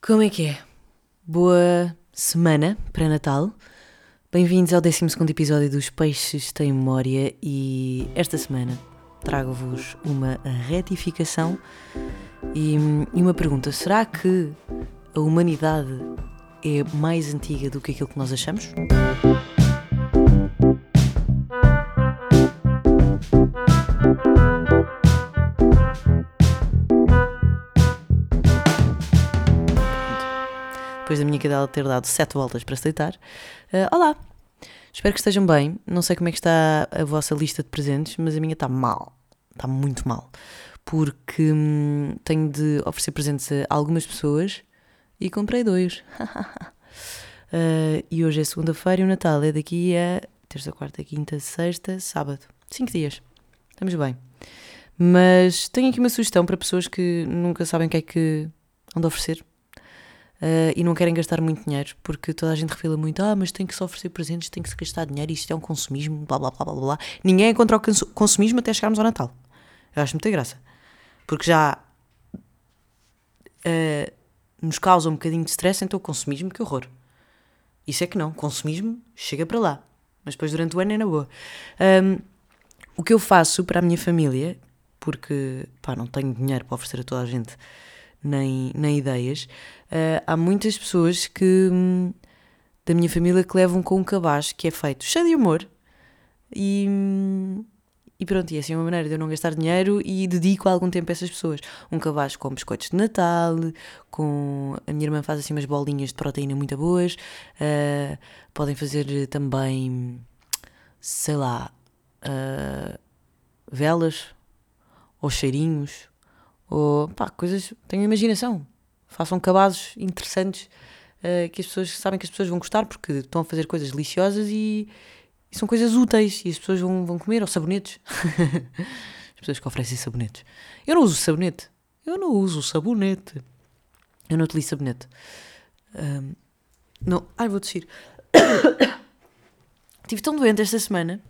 Como é que é? Boa semana para Natal. Bem-vindos ao 12 episódio dos Peixes Têm Memória e esta semana trago-vos uma retificação e, e uma pergunta: será que a humanidade é mais antiga do que aquilo que nós achamos? Depois da minha cadela ter dado sete voltas para se deitar. Uh, olá! Espero que estejam bem. Não sei como é que está a vossa lista de presentes, mas a minha está mal. Está muito mal. Porque hum, tenho de oferecer presentes a algumas pessoas e comprei dois. uh, e hoje é segunda-feira e o Natal é daqui a terça, quarta, quinta, sexta, sábado. Cinco dias. Estamos bem. Mas tenho aqui uma sugestão para pessoas que nunca sabem o que é que onde oferecer Uh, e não querem gastar muito dinheiro, porque toda a gente refila muito, ah, mas tem que se oferecer presentes, tem que se gastar dinheiro, isto é um consumismo, blá blá blá blá blá. Ninguém encontra o consumismo até chegarmos ao Natal. Eu acho muita graça. Porque já uh, nos causa um bocadinho de stress, então o consumismo, que horror. Isso é que não, consumismo chega para lá. Mas depois durante o ano é na boa. Um, o que eu faço para a minha família, porque pá, não tenho dinheiro para oferecer a toda a gente nem, nem ideias. Uh, há muitas pessoas que hum, da minha família que levam com um cabaz que é feito cheio de amor e, hum, e pronto, e é assim uma maneira de eu não gastar dinheiro e dedico algum tempo a essas pessoas. Um cabaz com biscoitos de Natal, com a minha irmã faz assim umas bolinhas de proteína muito boas, uh, podem fazer também, sei lá, uh, velas ou cheirinhos ou pá, coisas. Tenham imaginação. Façam cabazes interessantes uh, que as pessoas sabem que as pessoas vão gostar porque estão a fazer coisas deliciosas e, e são coisas úteis e as pessoas vão, vão comer, ou sabonetes. as pessoas que oferecem sabonetes. Eu não uso sabonete. Eu não uso sabonete. Eu não utilizo sabonete. Um, não. Ai, vou descer. Estive tão doente esta semana.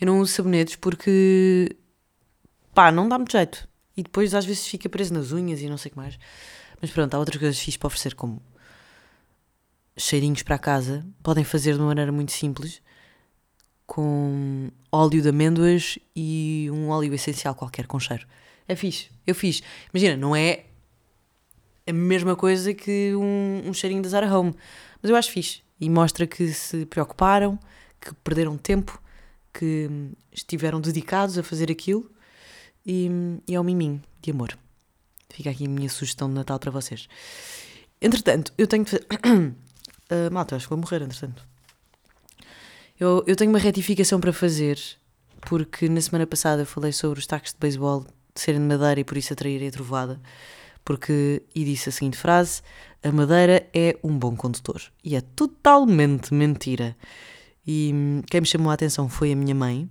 Eu não uso sabonetes porque. pá, não dá muito jeito. E depois às vezes fica preso nas unhas e não sei o que mais. Mas pronto, há outras coisas fixe para oferecer, como cheirinhos para casa. Podem fazer de uma maneira muito simples, com óleo de amêndoas e um óleo essencial qualquer com cheiro. É fixe. Eu fiz. Imagina, não é a mesma coisa que um, um cheirinho da Zara Home. Mas eu acho fixe. E mostra que se preocuparam, que perderam tempo, que estiveram dedicados a fazer aquilo e, e é um miminho de amor. Fica aqui a minha sugestão de Natal para vocês. Entretanto, eu tenho de fazer. uh, malta, acho que vou morrer, entretanto. Eu, eu tenho uma retificação para fazer, porque na semana passada eu falei sobre os tacos de beisebol serem de madeira e por isso atraírem a trovada. Porque, e disse a seguinte frase: A madeira é um bom condutor. E é totalmente mentira. E hum, quem me chamou a atenção foi a minha mãe,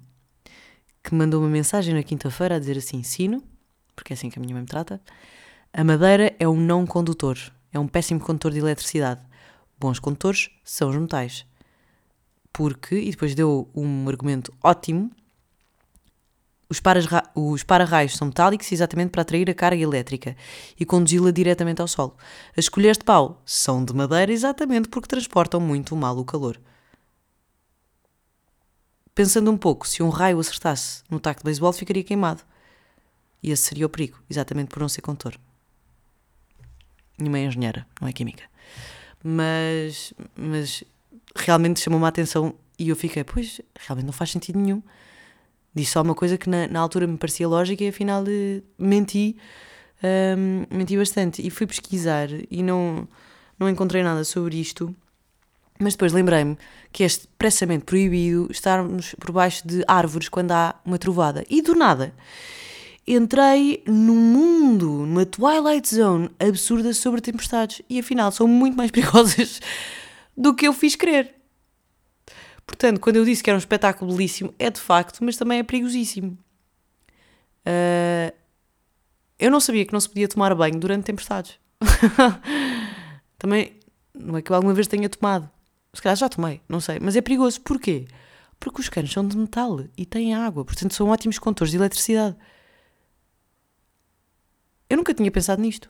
que mandou uma mensagem na quinta-feira a dizer assim: Sino, porque é assim que a minha mãe me trata, a madeira é um não condutor, é um péssimo condutor de eletricidade. Bons condutores são os metais. Porque, e depois deu um argumento ótimo, os, os para-raios são metálicos exatamente para atrair a carga elétrica e conduzi-la diretamente ao solo. As colheres de pau são de madeira exatamente porque transportam muito mal o calor. Pensando um pouco, se um raio acertasse no taco de beisebol, ficaria queimado. E esse seria o perigo, exatamente por não ser condutor. Minha mãe é engenheira, não é química. Mas, mas realmente chamou-me a atenção e eu fiquei, pois, realmente não faz sentido nenhum. Disse só uma coisa que na, na altura me parecia lógica e afinal eh, menti, um, menti bastante. E fui pesquisar e não, não encontrei nada sobre isto. Mas depois lembrei-me que é expressamente proibido estarmos por baixo de árvores quando há uma trovada. E do nada entrei num mundo, numa Twilight Zone absurda sobre tempestades. E afinal são muito mais perigosas do que eu fiz crer. Portanto, quando eu disse que era um espetáculo belíssimo, é de facto, mas também é perigosíssimo. Uh, eu não sabia que não se podia tomar banho durante tempestades. também não é que eu alguma vez tenha tomado. Se calhar já tomei, não sei. Mas é perigoso. Porquê? Porque os canos são de metal e têm água, portanto são ótimos condutores de eletricidade. Eu nunca tinha pensado nisto.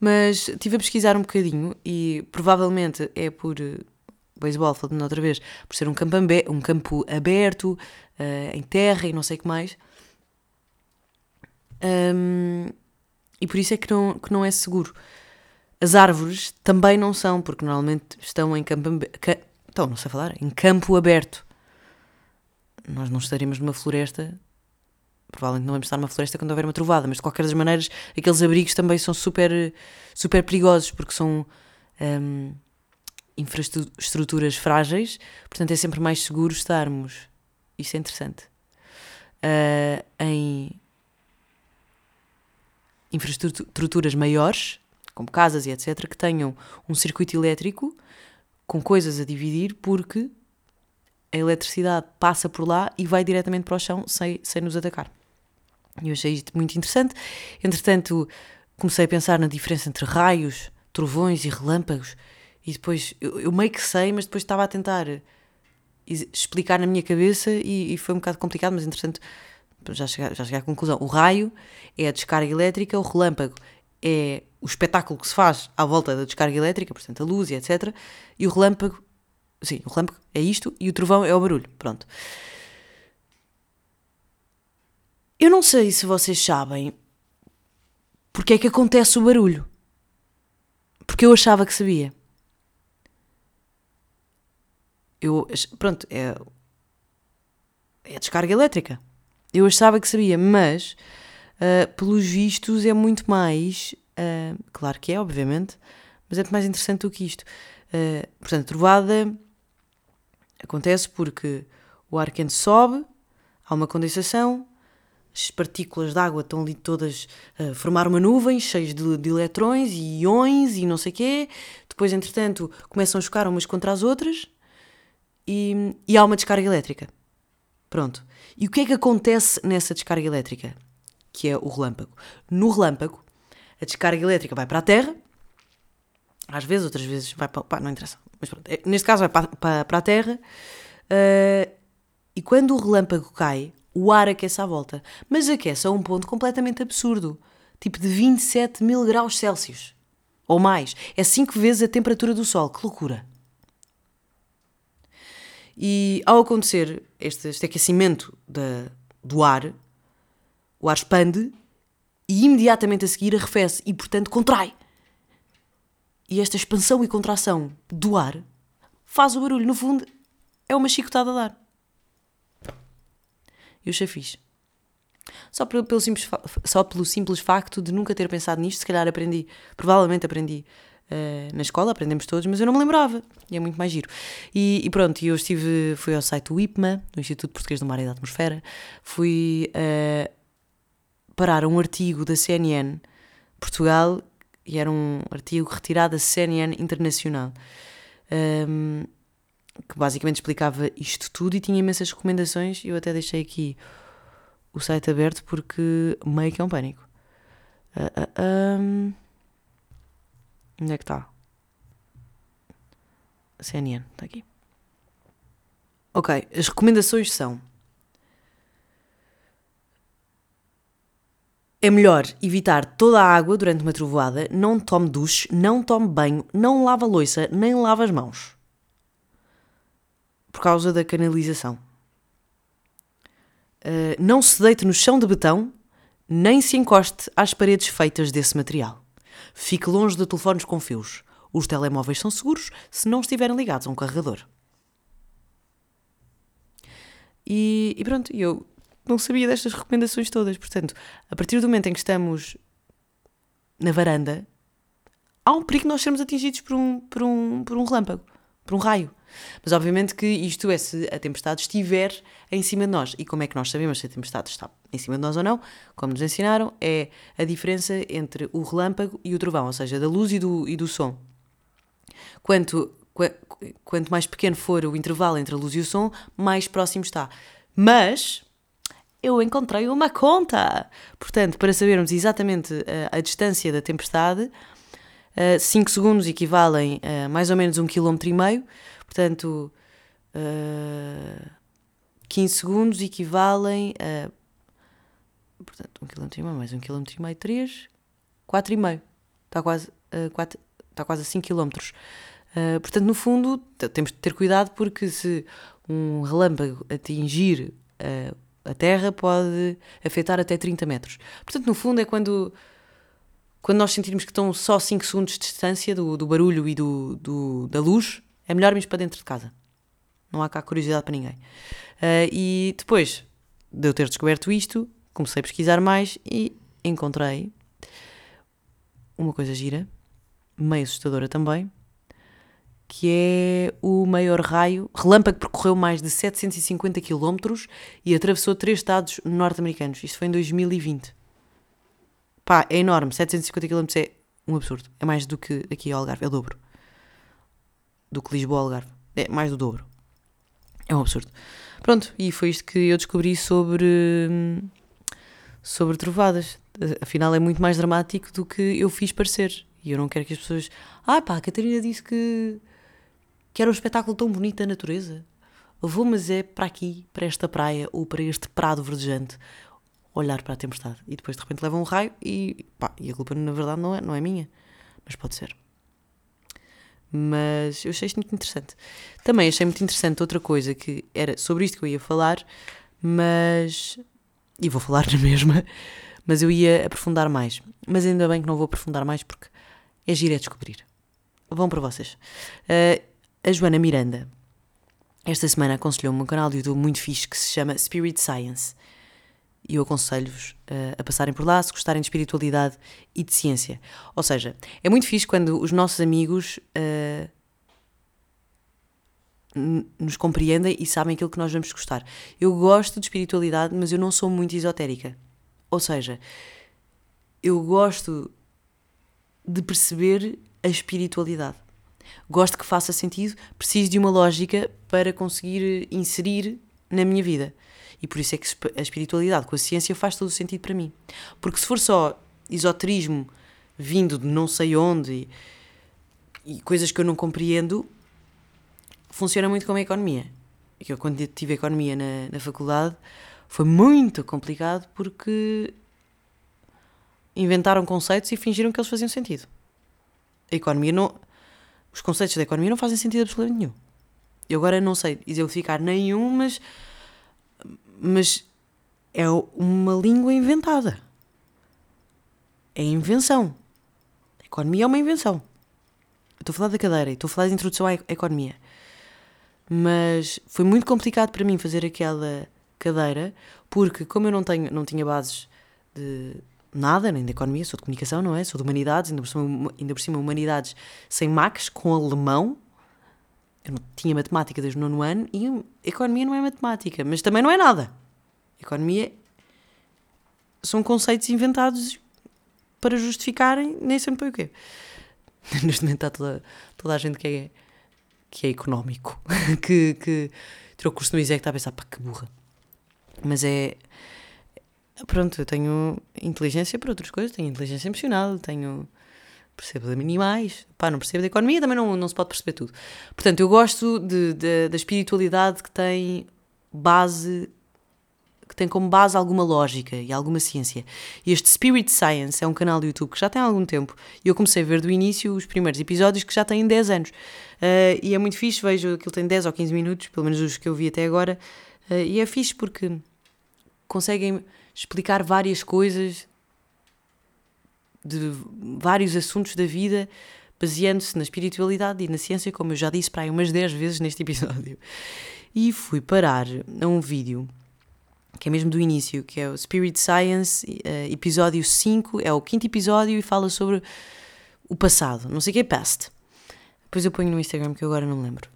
Mas estive a pesquisar um bocadinho e provavelmente é por uh, beisebol, falando outra vez, por ser um campo, um campo aberto, uh, em terra e não sei o que mais. Um, e por isso é que não, que não é seguro. As árvores também não são, porque normalmente estão em campo, estão, não sei falar, em campo aberto. Nós não estaremos numa floresta, provavelmente não vamos estar numa floresta quando houver uma trovada, mas de qualquer das maneiras, aqueles abrigos também são super, super perigosos, porque são um, infraestruturas frágeis, portanto é sempre mais seguro estarmos, isso é interessante, uh, em infraestruturas maiores, como casas e etc., que tenham um circuito elétrico com coisas a dividir, porque a eletricidade passa por lá e vai diretamente para o chão sem, sem nos atacar. Eu achei isto muito interessante. Entretanto, comecei a pensar na diferença entre raios, trovões e relâmpagos, e depois eu, eu meio que sei, mas depois estava a tentar explicar na minha cabeça e, e foi um bocado complicado, mas entretanto já cheguei, já cheguei à conclusão. O raio é a descarga elétrica, o relâmpago é o espetáculo que se faz à volta da descarga elétrica, portanto a luz e etc. E o relâmpago, sim, o relâmpago é isto e o trovão é o barulho. Pronto. Eu não sei se vocês sabem porque é que acontece o barulho. Porque eu achava que sabia. Eu, pronto, é, é a descarga elétrica. Eu achava que sabia, mas uh, pelos vistos é muito mais. Uh, claro que é, obviamente, mas é muito mais interessante do que isto. Uh, portanto, trovada acontece porque o ar quente sobe, há uma condensação, as partículas de água estão ali todas a formar uma nuvem cheia de, de eletrões e iões e não sei o quê. Depois, entretanto, começam a chocar umas contra as outras e, e há uma descarga elétrica. Pronto. E o que é que acontece nessa descarga elétrica? Que é o relâmpago. No relâmpago, a descarga elétrica vai para a Terra, às vezes, outras vezes vai para. Pá, não interessa. Mas pronto, é, neste caso vai para, para, para a Terra, uh, e quando o relâmpago cai, o ar aquece à volta. Mas aquece a um ponto completamente absurdo tipo de 27 mil graus Celsius. Ou mais. É 5 vezes a temperatura do Sol. Que loucura! E ao acontecer este, este aquecimento do ar, o ar expande e imediatamente a seguir arrefece e, portanto, contrai. E esta expansão e contração do ar faz o barulho. No fundo, é uma chicotada de ar. E o chafis. Só pelo, simples, só pelo simples facto de nunca ter pensado nisto, se calhar aprendi, provavelmente aprendi uh, na escola, aprendemos todos, mas eu não me lembrava. E é muito mais giro. E, e pronto, eu estive, fui ao site do IPMA, do Instituto Português do Mar e da Atmosfera, fui uh, parar um artigo da CNN Portugal, e era um artigo retirado da CNN Internacional. Um, que basicamente explicava isto tudo e tinha imensas recomendações. Eu até deixei aqui o site aberto porque meio que é um pânico. Uh, uh, um... Onde é que está? CNN, está aqui. Ok, as recomendações são. É melhor evitar toda a água durante uma trovoada, não tome duche, não tome banho, não lava louça, nem lava as mãos. Por causa da canalização. Uh, não se deite no chão de betão, nem se encoste às paredes feitas desse material. Fique longe de telefones com fios. Os telemóveis são seguros se não estiverem ligados a um carregador. E, e pronto, eu não sabia destas recomendações todas. Portanto, a partir do momento em que estamos na varanda, há um perigo de nós sermos atingidos por um, por um, por um relâmpago, por um raio. Mas obviamente que isto é se a tempestade estiver em cima de nós. E como é que nós sabemos se a tempestade está em cima de nós ou não? Como nos ensinaram, é a diferença entre o relâmpago e o trovão, ou seja, da luz e do, e do som. Quanto, quanto mais pequeno for o intervalo entre a luz e o som, mais próximo está. Mas eu encontrei uma conta! Portanto, para sabermos exatamente a, a distância da tempestade, 5 uh, segundos equivalem a mais ou menos um quilómetro e meio, Portanto, uh, 15 segundos equivalem a. Portanto, 1 km e meio mais 1 km e meio, 3, 4 e meio. está quase, 4, está quase a 5 km. Portanto, no fundo, temos de ter cuidado porque se um relâmpago atingir uh, a Terra pode afetar até 30 metros. Portanto, no fundo, é quando, quando nós sentirmos que estão só 5 segundos de distância do, do barulho e do, do, da luz, é melhor irmos para dentro de casa. Não há cá curiosidade para ninguém. Uh, e depois de eu ter descoberto isto, comecei a pesquisar mais e encontrei uma coisa gira, meio assustadora também, que é o maior raio. Relâmpago percorreu mais de 750 km e atravessou três estados norte-americanos. Isto foi em 2020. Pá, é enorme. 750 km é um absurdo. É mais do que aqui ao Algarve. É o dobro. Do que Lisboa ao Algarve. É mais do dobro. É um absurdo. Pronto, e foi isto que eu descobri sobre. sobre trovadas. Afinal, é muito mais dramático do que eu fiz parecer. E eu não quero que as pessoas. Ah, pá, a Catarina disse que que era um espetáculo tão bonito da natureza. Vou, mas é para aqui, para esta praia ou para este prado verdejante, olhar para a tempestade. E depois de repente leva um raio e pá, e a culpa na verdade não é, não é minha, mas pode ser. Mas eu achei isto muito interessante. Também achei muito interessante outra coisa que era sobre isto que eu ia falar, mas. E vou falar na mesma, mas eu ia aprofundar mais. Mas ainda bem que não vou aprofundar mais porque é giro é descobrir. Vão para vocês. Uh, a Joana Miranda, esta semana aconselhou-me um canal de YouTube muito fixe que se chama Spirit Science. E eu aconselho-vos uh, a passarem por lá se gostarem de espiritualidade e de ciência. Ou seja, é muito fixe quando os nossos amigos uh, nos compreendem e sabem aquilo que nós vamos gostar. Eu gosto de espiritualidade, mas eu não sou muito esotérica. Ou seja, eu gosto de perceber a espiritualidade gosto que faça sentido, preciso de uma lógica para conseguir inserir na minha vida. E por isso é que a espiritualidade com a ciência faz todo o sentido para mim. Porque se for só esoterismo vindo de não sei onde e, e coisas que eu não compreendo, funciona muito como a economia. Eu, quando tive economia na, na faculdade, foi muito complicado porque inventaram conceitos e fingiram que eles faziam sentido. A economia não os conceitos da economia não fazem sentido absolutamente nenhum. Eu agora não sei exemplificar nenhum, mas, mas é uma língua inventada. É invenção. A economia é uma invenção. Eu estou a falar da cadeira, estou a falar de introdução à economia. Mas foi muito complicado para mim fazer aquela cadeira, porque como eu não, tenho, não tinha bases de, nada, nem de economia, sou de comunicação, não é? Sou de humanidades, ainda por cima, ainda por cima humanidades sem max, com alemão. Eu não tinha matemática desde o nono ano e economia não é matemática, mas também não é nada. Economia são conceitos inventados para justificarem nem sempre o quê. Neste momento está toda, toda a gente que é, que é económico, que, que tirou curso no ISEC está a pensar, pá, que burra. Mas é, Pronto, eu tenho inteligência para outras coisas, tenho inteligência emocional, tenho. percebo de animais, pá, não percebo da economia, também não, não se pode perceber tudo. Portanto, eu gosto de, de, da espiritualidade que tem base que tem como base alguma lógica e alguma ciência. E este Spirit Science é um canal do YouTube que já tem algum tempo e eu comecei a ver do início os primeiros episódios que já têm 10 anos. Uh, e é muito fixe, vejo ele tem 10 ou 15 minutos, pelo menos os que eu vi até agora, uh, e é fixe porque conseguem explicar várias coisas de vários assuntos da vida, baseando-se na espiritualidade e na ciência, como eu já disse para aí umas 10 vezes neste episódio. E fui parar a um vídeo que é mesmo do início, que é o Spirit Science, uh, episódio 5, é o quinto episódio e fala sobre o passado, não sei o que é past. Depois eu ponho no Instagram que eu agora não lembro.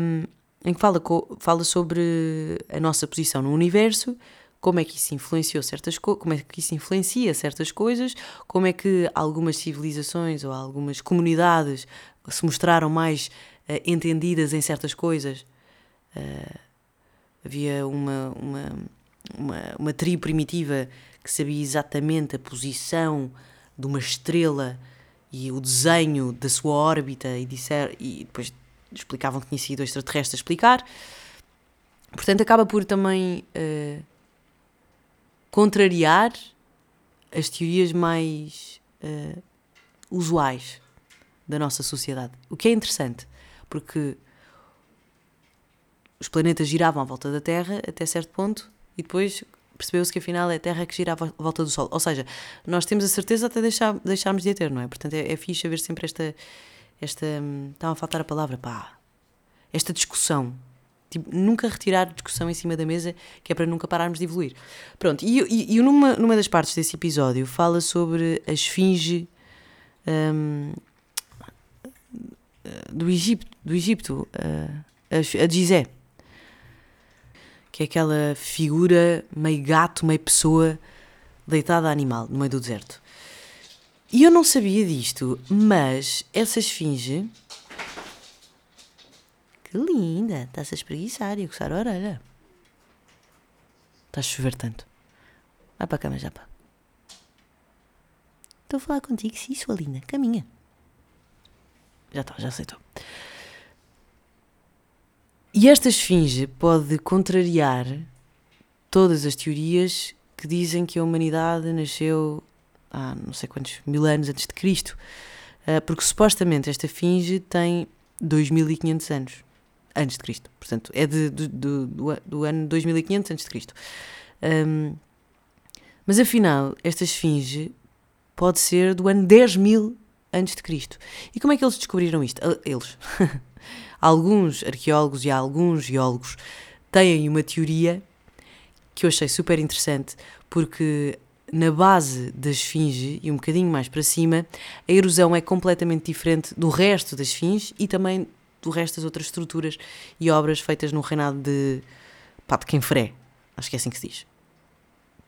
Um, em que fala, fala sobre a nossa posição no universo, como é que isso influenciou certas como é que isso influencia certas coisas, como é que algumas civilizações ou algumas comunidades se mostraram mais uh, entendidas em certas coisas. Uh, havia uma, uma, uma, uma tribo primitiva que sabia exatamente a posição de uma estrela e o desenho da sua órbita e, disser, e depois explicavam que tinha sido extraterrestre a explicar. Portanto, acaba por também uh, contrariar as teorias mais uh, usuais da nossa sociedade. O que é interessante, porque os planetas giravam à volta da Terra até certo ponto e depois percebeu-se que afinal é a Terra que gira à volta do Sol. Ou seja, nós temos a certeza até deixar, deixarmos de a ter, não é? Portanto, é, é fixe haver sempre esta. esta hum, estava a faltar a palavra, pá. Esta discussão. Tipo, nunca retirar discussão em cima da mesa, que é para nunca pararmos de evoluir. Pronto, e, e, e numa, numa das partes desse episódio fala sobre a esfinge um, do Egito, do Egito a, a Gizé que é aquela figura meio gato, meio pessoa deitada a animal no meio do deserto. E eu não sabia disto, mas essa esfinge. Que linda! Está-se a espreguiçar e a coçar a orelha. Está a chover tanto. Vai para a cama já, pá. Estou a falar contigo, sim, sua linda. Caminha. Já está, já aceitou. E esta esfinge pode contrariar todas as teorias que dizem que a humanidade nasceu há não sei quantos mil anos antes de Cristo, ah, porque supostamente esta esfinge tem 2500 anos antes de Cristo, portanto é de, do, do, do ano 2500 antes de Cristo. Um, mas afinal, esta esfinge pode ser do ano 10 mil antes de Cristo. E como é que eles descobriram isto? Eles. alguns arqueólogos e alguns geólogos têm uma teoria que eu achei super interessante, porque na base da esfinge e um bocadinho mais para cima, a erosão é completamente diferente do resto da esfinge e também do resto das outras estruturas e obras feitas no reinado de, pá, de Kenfré. Acho que é assim que se diz.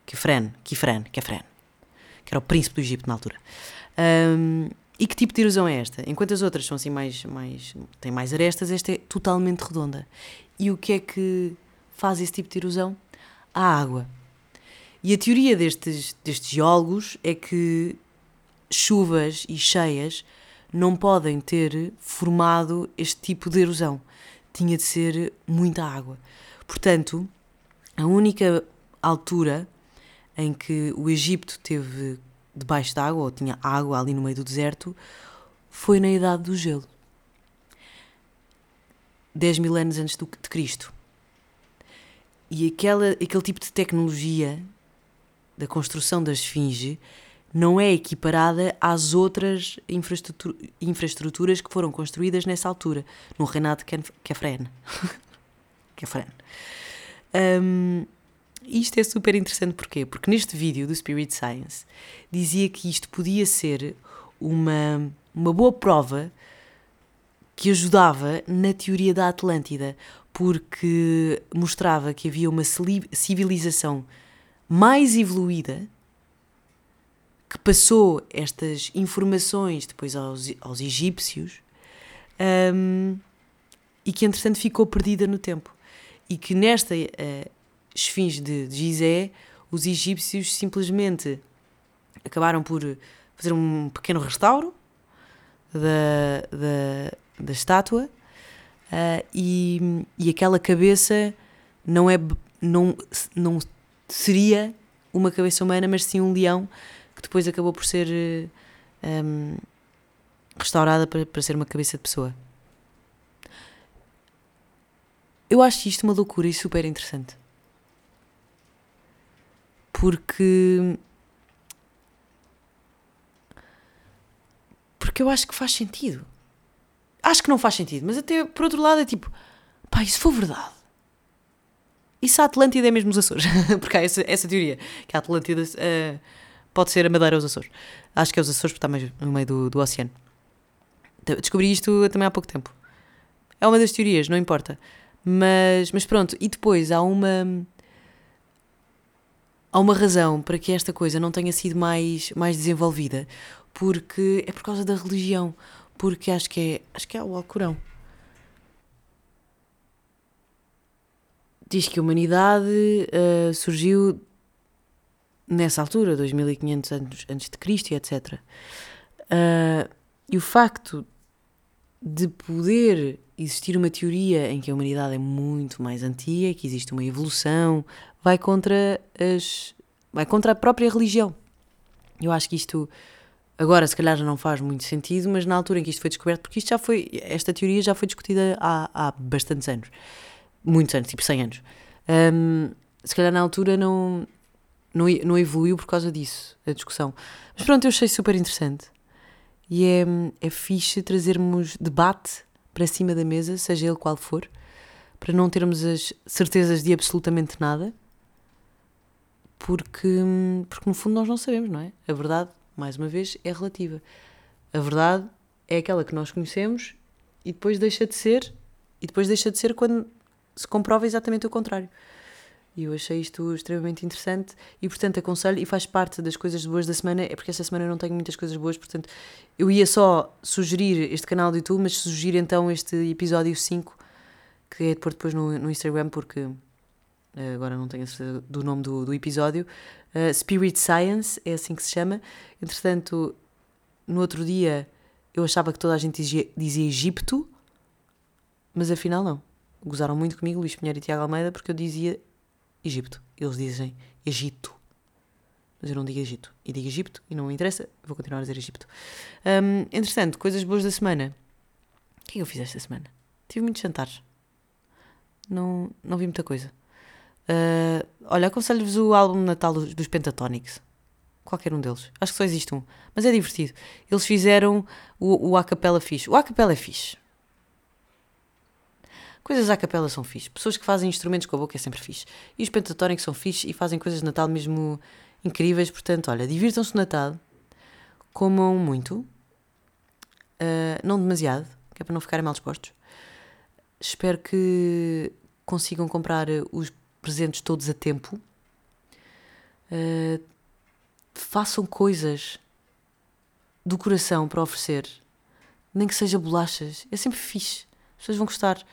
Kefren, Kefren, Kefren, que era o príncipe do Egito na altura. Um, e que tipo de erosão é esta? Enquanto as outras são assim mais, mais têm mais arestas, esta é totalmente redonda. E o que é que faz esse tipo de erosão? A água. E a teoria destes, destes geólogos é que chuvas e cheias não podem ter formado este tipo de erosão. Tinha de ser muita água. Portanto, a única altura em que o Egito teve debaixo d'água, ou tinha água ali no meio do deserto, foi na idade do gelo. 10 mil anos antes de Cristo. E aquela, aquele tipo de tecnologia da construção da esfinge não é equiparada às outras infraestruturas que foram construídas nessa altura, no reinado de Kefren. Kefren. Um, isto é super interessante porquê? Porque neste vídeo do Spirit Science dizia que isto podia ser uma, uma boa prova que ajudava na teoria da Atlântida, porque mostrava que havia uma civilização mais evoluída que passou estas informações depois aos, aos egípcios um, e que entretanto ficou perdida no tempo. E que nesta uh, esfinge de, Gizé, os egípcios simplesmente acabaram por fazer um pequeno restauro da, da, da estátua uh, e, e aquela cabeça não é não, não seria uma cabeça humana, mas sim um leão que depois acabou por ser um, restaurada para, para ser uma cabeça de pessoa. Eu acho isto uma loucura e super interessante porque. Porque eu acho que faz sentido. Acho que não faz sentido, mas até por outro lado é tipo, pá, isso for verdade. Isso a Atlântida é mesmo os Açores. porque há essa, essa teoria, que a Atlântida uh, pode ser a Madeira ou os Açores. Acho que é os Açores porque está mais no meio do, do oceano. Descobri isto também há pouco tempo. É uma das teorias, não importa. Mas, mas pronto, e depois há uma há uma razão para que esta coisa não tenha sido mais, mais desenvolvida, porque é por causa da religião, porque acho que é, acho que é o Alcorão. Diz que a humanidade uh, surgiu nessa altura, 2500 anos antes de Cristo etc. Uh, eh, e o facto de poder existir uma teoria em que a humanidade é muito mais antiga, que existe uma evolução, vai contra as vai contra a própria religião. Eu acho que isto Agora, se calhar, não faz muito sentido, mas na altura em que isto foi descoberto, porque isto já foi, esta teoria já foi discutida há, há bastantes anos, muitos anos, tipo 100 anos. Um, se calhar na altura não, não, não evoluiu por causa disso, a discussão. Mas pronto, eu achei super interessante. E é, é fixe trazermos debate para cima da mesa, seja ele qual for, para não termos as certezas de absolutamente nada, porque, porque no fundo nós não sabemos, não é? A verdade, mais uma vez, é relativa. A verdade é aquela que nós conhecemos e depois deixa de ser, e depois deixa de ser quando se comprova exatamente o contrário. E eu achei isto extremamente interessante e, portanto, aconselho e faz parte das coisas boas da semana. É porque esta semana eu não tenho muitas coisas boas, portanto, eu ia só sugerir este canal do YouTube, mas sugiro então este episódio 5, que é de pôr depois no, no Instagram, porque eh, agora não tenho a certeza do nome do, do episódio. Uh, Spirit Science, é assim que se chama. Entretanto, no outro dia eu achava que toda a gente dizia, dizia Egipto, mas afinal não. Gozaram muito comigo, Luís Pinheiro e Tiago Almeida, porque eu dizia Egito. Eles dizem Egito. Mas eu não digo Egito. E digo Egito e não me interessa, vou continuar a dizer Egito. Um, entretanto, coisas boas da semana. O que é que eu fiz esta semana? Tive muitos jantares. Não, não vi muita coisa. Uh, olha, aconselho-vos o álbum Natal dos, dos Pentatónicos. Qualquer um deles. Acho que só existe um. Mas é divertido. Eles fizeram o, o Acapella fixe. O Acapella é fixe. Coisas à capela são fixe. Pessoas que fazem instrumentos com a boca é sempre fixe. E os pentatónicos são fixe e fazem coisas de Natal mesmo incríveis. Portanto, olha, divirtam-se no Natal. Comam muito. Uh, não demasiado, que é para não ficarem mal dispostos. Espero que consigam comprar os presentes todos a tempo. Uh, façam coisas do coração para oferecer. Nem que seja bolachas. É sempre fixe. As pessoas vão gostar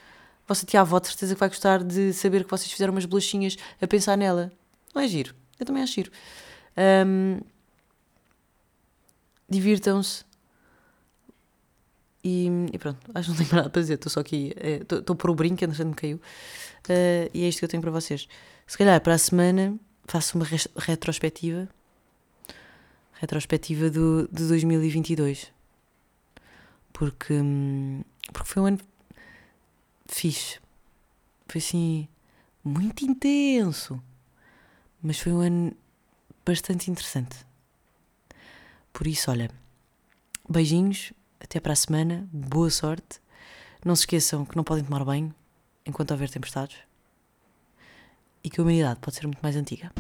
vossa tia-avó de certeza que vai gostar de saber que vocês fizeram umas bolachinhas a pensar nela. Não é giro? Eu também acho giro. Um, Divirtam-se. E, e, pronto, acho que não tenho nada para dizer. Estou só aqui. Estou é, por o brinco, entretanto me caiu. Uh, e é isto que eu tenho para vocês. Se calhar para a semana faço uma retrospectiva. Retrospectiva do, de 2022. Porque, hum, porque foi um ano fixe. Foi assim, muito intenso. Mas foi um ano bastante interessante. Por isso, olha, beijinhos, até para a semana, boa sorte. Não se esqueçam que não podem tomar banho enquanto houver tempestades e que a humanidade pode ser muito mais antiga.